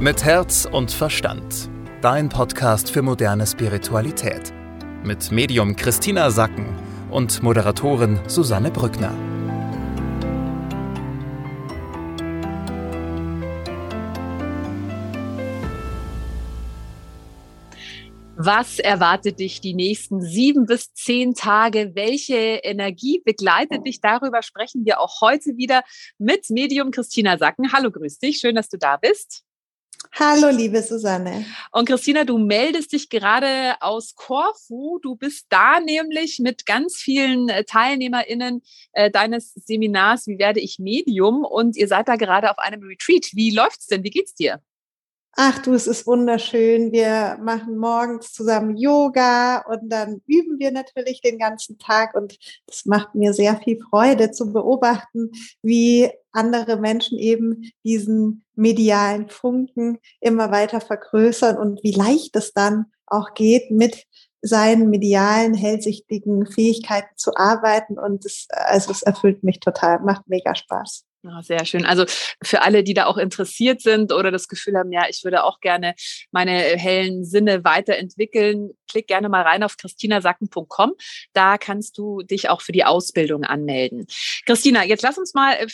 Mit Herz und Verstand. Dein Podcast für moderne Spiritualität. Mit Medium Christina Sacken und Moderatorin Susanne Brückner. Was erwartet dich die nächsten sieben bis zehn Tage? Welche Energie begleitet dich? Darüber sprechen wir auch heute wieder mit Medium Christina Sacken. Hallo, grüß dich. Schön, dass du da bist. Hallo, liebe Susanne. Und Christina, du meldest dich gerade aus Korfu. Du bist da nämlich mit ganz vielen äh, TeilnehmerInnen äh, deines Seminars Wie werde ich Medium? Und ihr seid da gerade auf einem Retreat. Wie läuft's denn? Wie geht's dir? Ach du, es ist wunderschön. Wir machen morgens zusammen Yoga und dann üben wir natürlich den ganzen Tag und es macht mir sehr viel Freude zu beobachten, wie andere Menschen eben diesen medialen Funken immer weiter vergrößern und wie leicht es dann auch geht, mit seinen medialen, hellsichtigen Fähigkeiten zu arbeiten. Und es, also es erfüllt mich total, macht mega Spaß. Ja, sehr schön. Also für alle, die da auch interessiert sind oder das Gefühl haben, ja, ich würde auch gerne meine hellen Sinne weiterentwickeln, klick gerne mal rein auf christinasacken.com. Da kannst du dich auch für die Ausbildung anmelden. Christina, jetzt lass uns mal äh,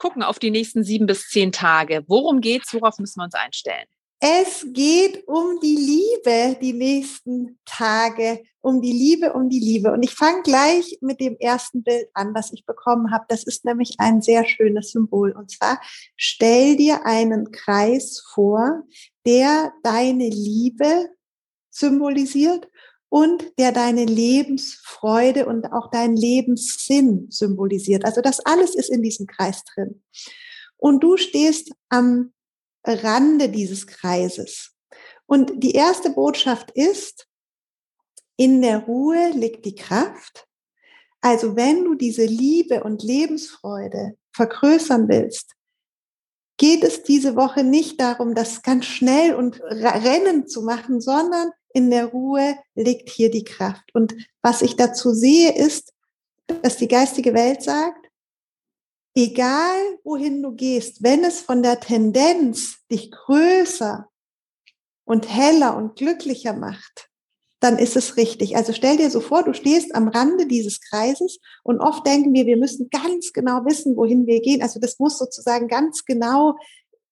gucken auf die nächsten sieben bis zehn Tage. Worum geht's? Worauf müssen wir uns einstellen? Es geht um die Liebe die nächsten Tage, um die Liebe, um die Liebe. Und ich fange gleich mit dem ersten Bild an, das ich bekommen habe. Das ist nämlich ein sehr schönes Symbol. Und zwar stell dir einen Kreis vor, der deine Liebe symbolisiert und der deine Lebensfreude und auch deinen Lebenssinn symbolisiert. Also das alles ist in diesem Kreis drin. Und du stehst am Rande dieses Kreises. Und die erste Botschaft ist, in der Ruhe liegt die Kraft. Also wenn du diese Liebe und Lebensfreude vergrößern willst, geht es diese Woche nicht darum, das ganz schnell und rennen zu machen, sondern in der Ruhe liegt hier die Kraft. Und was ich dazu sehe, ist, dass die geistige Welt sagt, egal wohin du gehst, wenn es von der Tendenz dich größer und heller und glücklicher macht, dann ist es richtig. Also stell dir so vor, du stehst am Rande dieses Kreises und oft denken wir, wir müssen ganz genau wissen, wohin wir gehen. Also das muss sozusagen ganz genau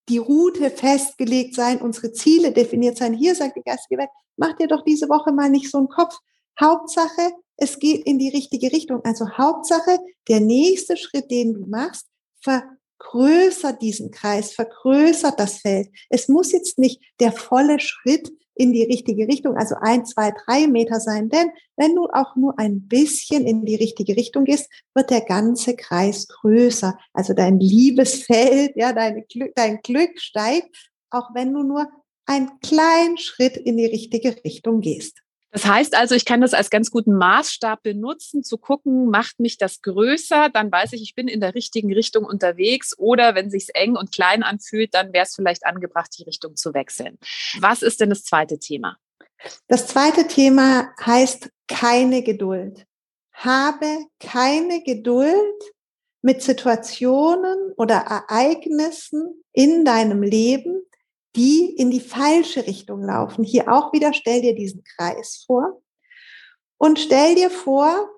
die Route festgelegt sein, unsere Ziele definiert sein. Hier sagt die geistige Welt, mach dir doch diese Woche mal nicht so einen Kopf. Hauptsache, es geht in die richtige Richtung. Also Hauptsache, der nächste Schritt, den du machst, vergrößert diesen Kreis, vergrößert das Feld. Es muss jetzt nicht der volle Schritt in die richtige Richtung, also ein, zwei, drei Meter sein. Denn wenn du auch nur ein bisschen in die richtige Richtung gehst, wird der ganze Kreis größer. Also dein Liebesfeld, ja, dein Glück, dein Glück steigt, auch wenn du nur einen kleinen Schritt in die richtige Richtung gehst. Das heißt also, ich kann das als ganz guten Maßstab benutzen, zu gucken, macht mich das größer, dann weiß ich, ich bin in der richtigen Richtung unterwegs oder wenn sich's eng und klein anfühlt, dann wäre es vielleicht angebracht, die Richtung zu wechseln. Was ist denn das zweite Thema? Das zweite Thema heißt keine Geduld. Habe keine Geduld mit Situationen oder Ereignissen in deinem Leben, die in die falsche Richtung laufen. Hier auch wieder stell dir diesen Kreis vor und stell dir vor,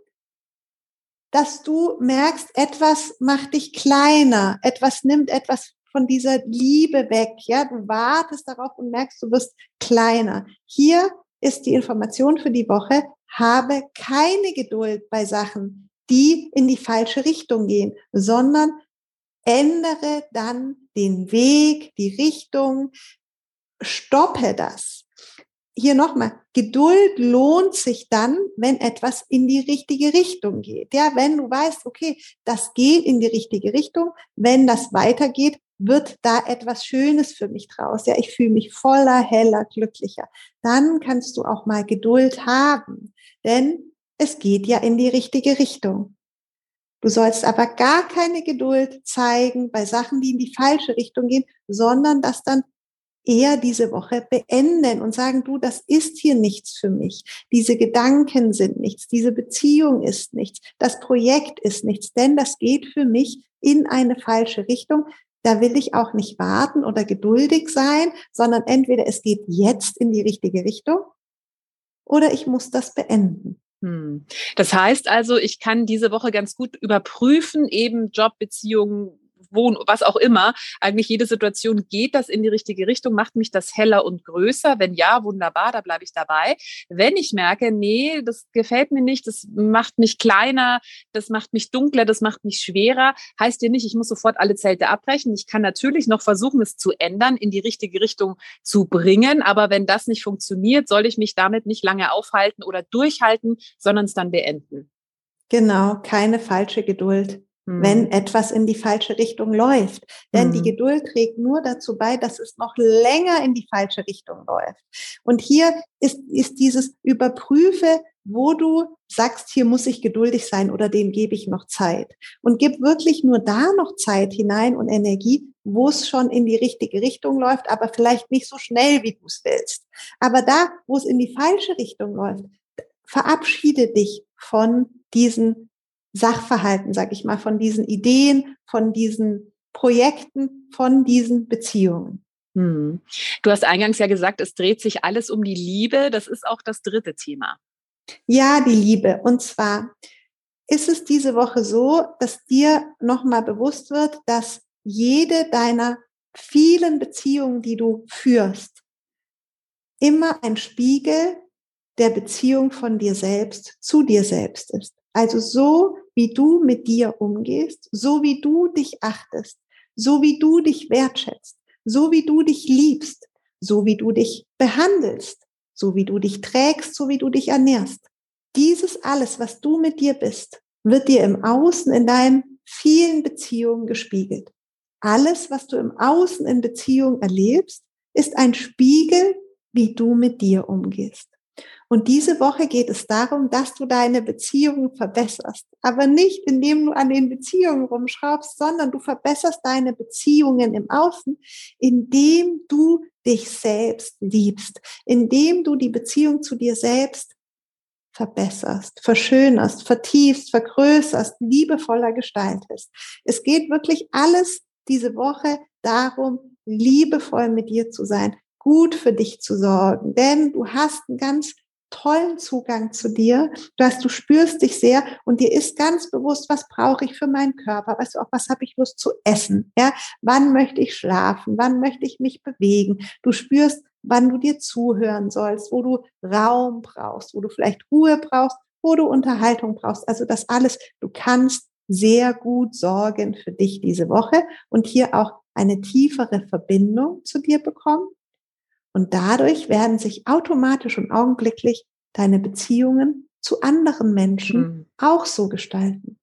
dass du merkst, etwas macht dich kleiner, etwas nimmt etwas von dieser Liebe weg. Ja, du wartest darauf und merkst, du wirst kleiner. Hier ist die Information für die Woche. Habe keine Geduld bei Sachen, die in die falsche Richtung gehen, sondern ändere dann den Weg, die Richtung, stoppe das. Hier nochmal, Geduld lohnt sich dann, wenn etwas in die richtige Richtung geht. Ja, wenn du weißt, okay, das geht in die richtige Richtung, wenn das weitergeht, wird da etwas Schönes für mich draus. Ja, ich fühle mich voller, heller, glücklicher. Dann kannst du auch mal Geduld haben, denn es geht ja in die richtige Richtung. Du sollst aber gar keine Geduld zeigen bei Sachen, die in die falsche Richtung gehen, sondern das dann eher diese Woche beenden und sagen, du, das ist hier nichts für mich. Diese Gedanken sind nichts. Diese Beziehung ist nichts. Das Projekt ist nichts, denn das geht für mich in eine falsche Richtung. da will ich auch nicht warten oder geduldig sein, sondern entweder es geht jetzt in die richtige Richtung oder ich muss das beenden. Hm. Das heißt also, ich kann diese Woche ganz gut überprüfen, eben Jobbeziehungen, Wohn, was auch immer, eigentlich jede Situation, geht das in die richtige Richtung? Macht mich das heller und größer? Wenn ja, wunderbar, da bleibe ich dabei. Wenn ich merke, nee, das gefällt mir nicht, das macht mich kleiner, das macht mich dunkler, das macht mich schwerer, heißt ja nicht, ich muss sofort alle Zelte abbrechen. Ich kann natürlich noch versuchen, es zu ändern, in die richtige Richtung zu bringen. Aber wenn das nicht funktioniert, soll ich mich damit nicht lange aufhalten oder durchhalten, sondern es dann beenden. Genau, keine falsche Geduld wenn mhm. etwas in die falsche Richtung läuft. Denn mhm. die Geduld trägt nur dazu bei, dass es noch länger in die falsche Richtung läuft. Und hier ist, ist dieses Überprüfe, wo du sagst, hier muss ich geduldig sein oder dem gebe ich noch Zeit. Und gib wirklich nur da noch Zeit hinein und Energie, wo es schon in die richtige Richtung läuft, aber vielleicht nicht so schnell, wie du es willst. Aber da, wo es in die falsche Richtung läuft, verabschiede dich von diesen Sachverhalten, sag ich mal, von diesen Ideen, von diesen Projekten, von diesen Beziehungen. Hm. Du hast eingangs ja gesagt, es dreht sich alles um die Liebe. Das ist auch das dritte Thema. Ja, die Liebe. Und zwar ist es diese Woche so, dass dir nochmal bewusst wird, dass jede deiner vielen Beziehungen, die du führst, immer ein Spiegel der Beziehung von dir selbst zu dir selbst ist. Also so, wie du mit dir umgehst, so wie du dich achtest, so wie du dich wertschätzt, so wie du dich liebst, so wie du dich behandelst, so wie du dich trägst, so wie du dich ernährst. Dieses alles, was du mit dir bist, wird dir im Außen in deinen vielen Beziehungen gespiegelt. Alles, was du im Außen in Beziehung erlebst, ist ein Spiegel, wie du mit dir umgehst. Und diese Woche geht es darum, dass du deine Beziehungen verbesserst. Aber nicht, indem du an den Beziehungen rumschraubst, sondern du verbesserst deine Beziehungen im Außen, indem du dich selbst liebst, indem du die Beziehung zu dir selbst verbesserst, verschönerst, vertiefst, vergrößerst, liebevoller gestaltest. Es geht wirklich alles diese Woche darum, liebevoll mit dir zu sein, gut für dich zu sorgen, denn du hast ein ganz tollen Zugang zu dir. Du hast, du spürst dich sehr und dir ist ganz bewusst, was brauche ich für meinen Körper? Weißt du auch, was habe ich Lust zu essen? Ja, wann möchte ich schlafen? Wann möchte ich mich bewegen? Du spürst, wann du dir zuhören sollst, wo du Raum brauchst, wo du vielleicht Ruhe brauchst, wo du Unterhaltung brauchst. Also das alles, du kannst sehr gut sorgen für dich diese Woche und hier auch eine tiefere Verbindung zu dir bekommen und dadurch werden sich automatisch und augenblicklich deine Beziehungen zu anderen Menschen mhm. auch so gestalten.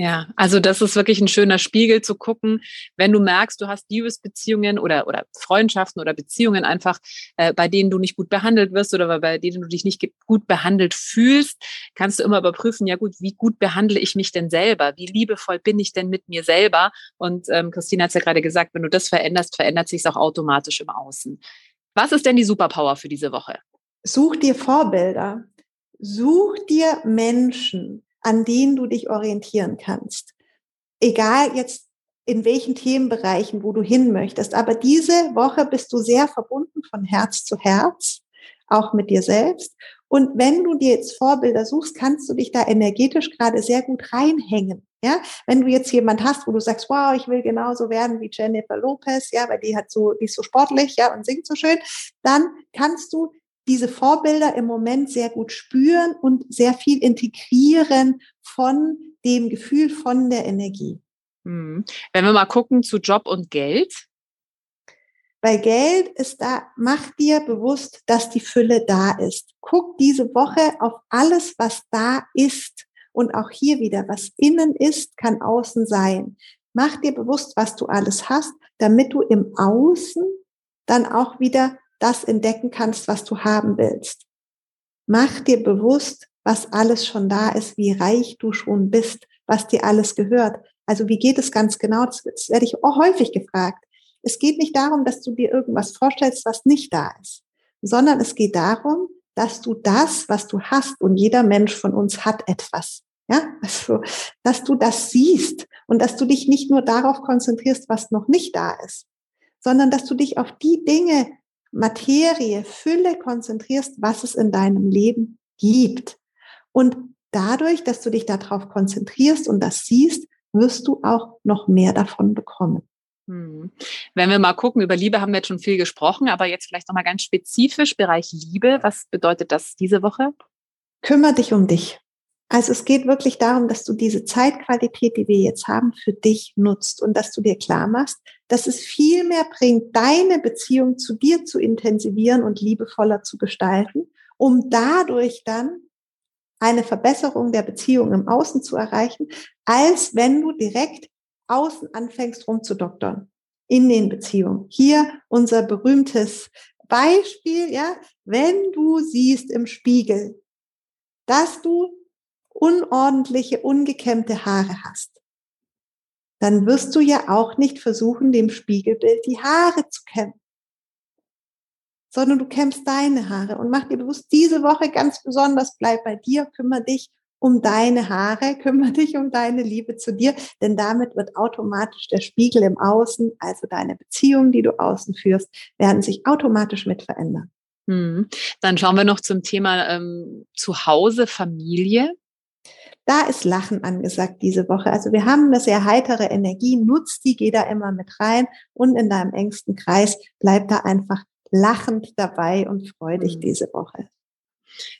Ja, also das ist wirklich ein schöner Spiegel zu gucken, wenn du merkst, du hast Liebesbeziehungen oder, oder Freundschaften oder Beziehungen einfach, äh, bei denen du nicht gut behandelt wirst oder bei denen du dich nicht gut behandelt fühlst, kannst du immer überprüfen, ja gut, wie gut behandle ich mich denn selber? Wie liebevoll bin ich denn mit mir selber? Und ähm, Christine hat es ja gerade gesagt, wenn du das veränderst, verändert sich es auch automatisch im Außen. Was ist denn die Superpower für diese Woche? Such dir Vorbilder. Such dir Menschen, an denen du dich orientieren kannst. Egal jetzt in welchen Themenbereichen, wo du hin möchtest. Aber diese Woche bist du sehr verbunden von Herz zu Herz, auch mit dir selbst. Und wenn du dir jetzt Vorbilder suchst, kannst du dich da energetisch gerade sehr gut reinhängen. Ja, wenn du jetzt jemand hast, wo du sagst, wow, ich will genauso werden wie Jennifer Lopez, ja, weil die hat so, die ist so sportlich, ja, und singt so schön, dann kannst du diese Vorbilder im Moment sehr gut spüren und sehr viel integrieren von dem Gefühl, von der Energie. Hm. Wenn wir mal gucken zu Job und Geld. Bei Geld ist da, mach dir bewusst, dass die Fülle da ist. Guck diese Woche auf alles, was da ist und auch hier wieder, was innen ist, kann außen sein. Mach dir bewusst, was du alles hast, damit du im Außen dann auch wieder das entdecken kannst, was du haben willst. Mach dir bewusst, was alles schon da ist, wie reich du schon bist, was dir alles gehört. Also wie geht es ganz genau? Das, werde ich auch häufig gefragt. Es geht nicht darum, dass du dir irgendwas vorstellst, was nicht da ist, sondern es geht darum, dass du das, was du hast, und jeder Mensch von uns hat etwas, Ja, also, dass du das siehst und dass du dich nicht nur darauf konzentrierst, was noch nicht da ist, sondern dass du dich auf die Dinge, Materie, Fülle konzentrierst, was es in deinem Leben gibt. Und dadurch, dass du dich darauf konzentrierst und das siehst, wirst du auch noch mehr davon bekommen. Hm. Wenn wir mal gucken, über Liebe haben wir jetzt schon viel gesprochen, aber jetzt vielleicht nochmal ganz spezifisch Bereich Liebe. Was bedeutet das diese Woche? Kümmer dich um dich. Also es geht wirklich darum, dass du diese Zeitqualität, die wir jetzt haben, für dich nutzt und dass du dir klar machst, dass es viel mehr bringt, deine Beziehung zu dir zu intensivieren und liebevoller zu gestalten, um dadurch dann eine Verbesserung der Beziehung im Außen zu erreichen, als wenn du direkt außen anfängst rumzudoktern in den Beziehungen. Hier unser berühmtes Beispiel, ja, wenn du siehst im Spiegel, dass du unordentliche, ungekämmte Haare hast, dann wirst du ja auch nicht versuchen, dem Spiegelbild die Haare zu kämmen, sondern du kämmst deine Haare und mach dir bewusst, diese Woche ganz besonders, bleib bei dir, kümmere dich um deine Haare, kümmere dich um deine Liebe zu dir, denn damit wird automatisch der Spiegel im Außen, also deine Beziehungen, die du außen führst, werden sich automatisch mit verändern. Hm. Dann schauen wir noch zum Thema ähm, Zuhause, Familie. Da ist Lachen angesagt diese Woche. Also wir haben eine sehr heitere Energie, nutzt die, geh da immer mit rein und in deinem engsten Kreis bleib da einfach lachend dabei und freu dich mhm. diese Woche.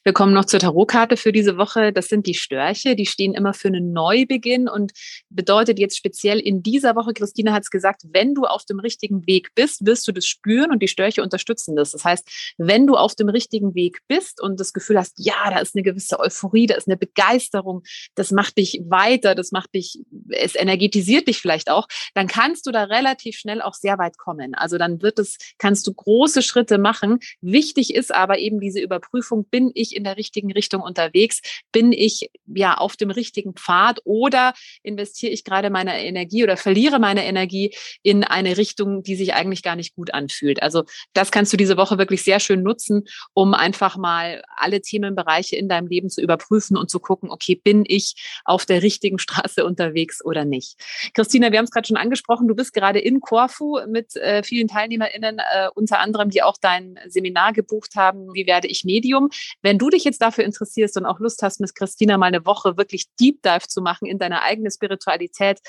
Wir kommen noch zur Tarotkarte für diese Woche. Das sind die Störche. Die stehen immer für einen Neubeginn und bedeutet jetzt speziell in dieser Woche, Christina hat es gesagt, wenn du auf dem richtigen Weg bist, wirst du das spüren und die Störche unterstützen das. Das heißt, wenn du auf dem richtigen Weg bist und das Gefühl hast, ja, da ist eine gewisse Euphorie, da ist eine Begeisterung, das macht dich weiter, das macht dich, es energetisiert dich vielleicht auch, dann kannst du da relativ schnell auch sehr weit kommen. Also dann wird es, kannst du große Schritte machen. Wichtig ist aber eben diese Überprüfung, bin ich in der richtigen Richtung unterwegs? Bin ich ja auf dem richtigen Pfad oder investiere ich gerade meine Energie oder verliere meine Energie in eine Richtung, die sich eigentlich gar nicht gut anfühlt? Also das kannst du diese Woche wirklich sehr schön nutzen, um einfach mal alle Themenbereiche in deinem Leben zu überprüfen und zu gucken, okay, bin ich auf der richtigen Straße unterwegs oder nicht? Christina, wir haben es gerade schon angesprochen, du bist gerade in Korfu mit äh, vielen TeilnehmerInnen, äh, unter anderem, die auch dein Seminar gebucht haben, wie werde ich Medium. Wenn du dich jetzt dafür interessierst und auch Lust hast, mit Christina mal eine Woche wirklich Deep Dive zu machen in deine eigene Spiritualität,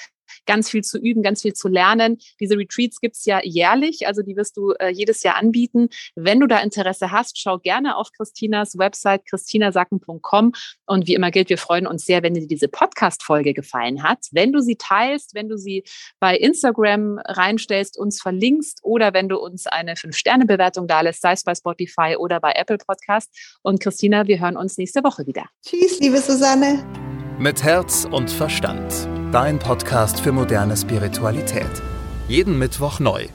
ganz viel zu üben, ganz viel zu lernen. Diese Retreats gibt's ja jährlich, also die wirst du äh, jedes Jahr anbieten. Wenn du da Interesse hast, schau gerne auf Christinas Website christinasacken.com und wie immer gilt, wir freuen uns sehr, wenn dir diese Podcast-Folge gefallen hat. Wenn du sie teilst, wenn du sie bei Instagram reinstellst, uns verlinkst oder wenn du uns eine 5-Sterne-Bewertung da lässt, sei es bei Spotify oder bei Apple Podcast. Und Christina, wir hören uns nächste Woche wieder. Tschüss, liebe Susanne. Mit Herz und Verstand. Dein Podcast für moderne Spiritualität. Jeden Mittwoch neu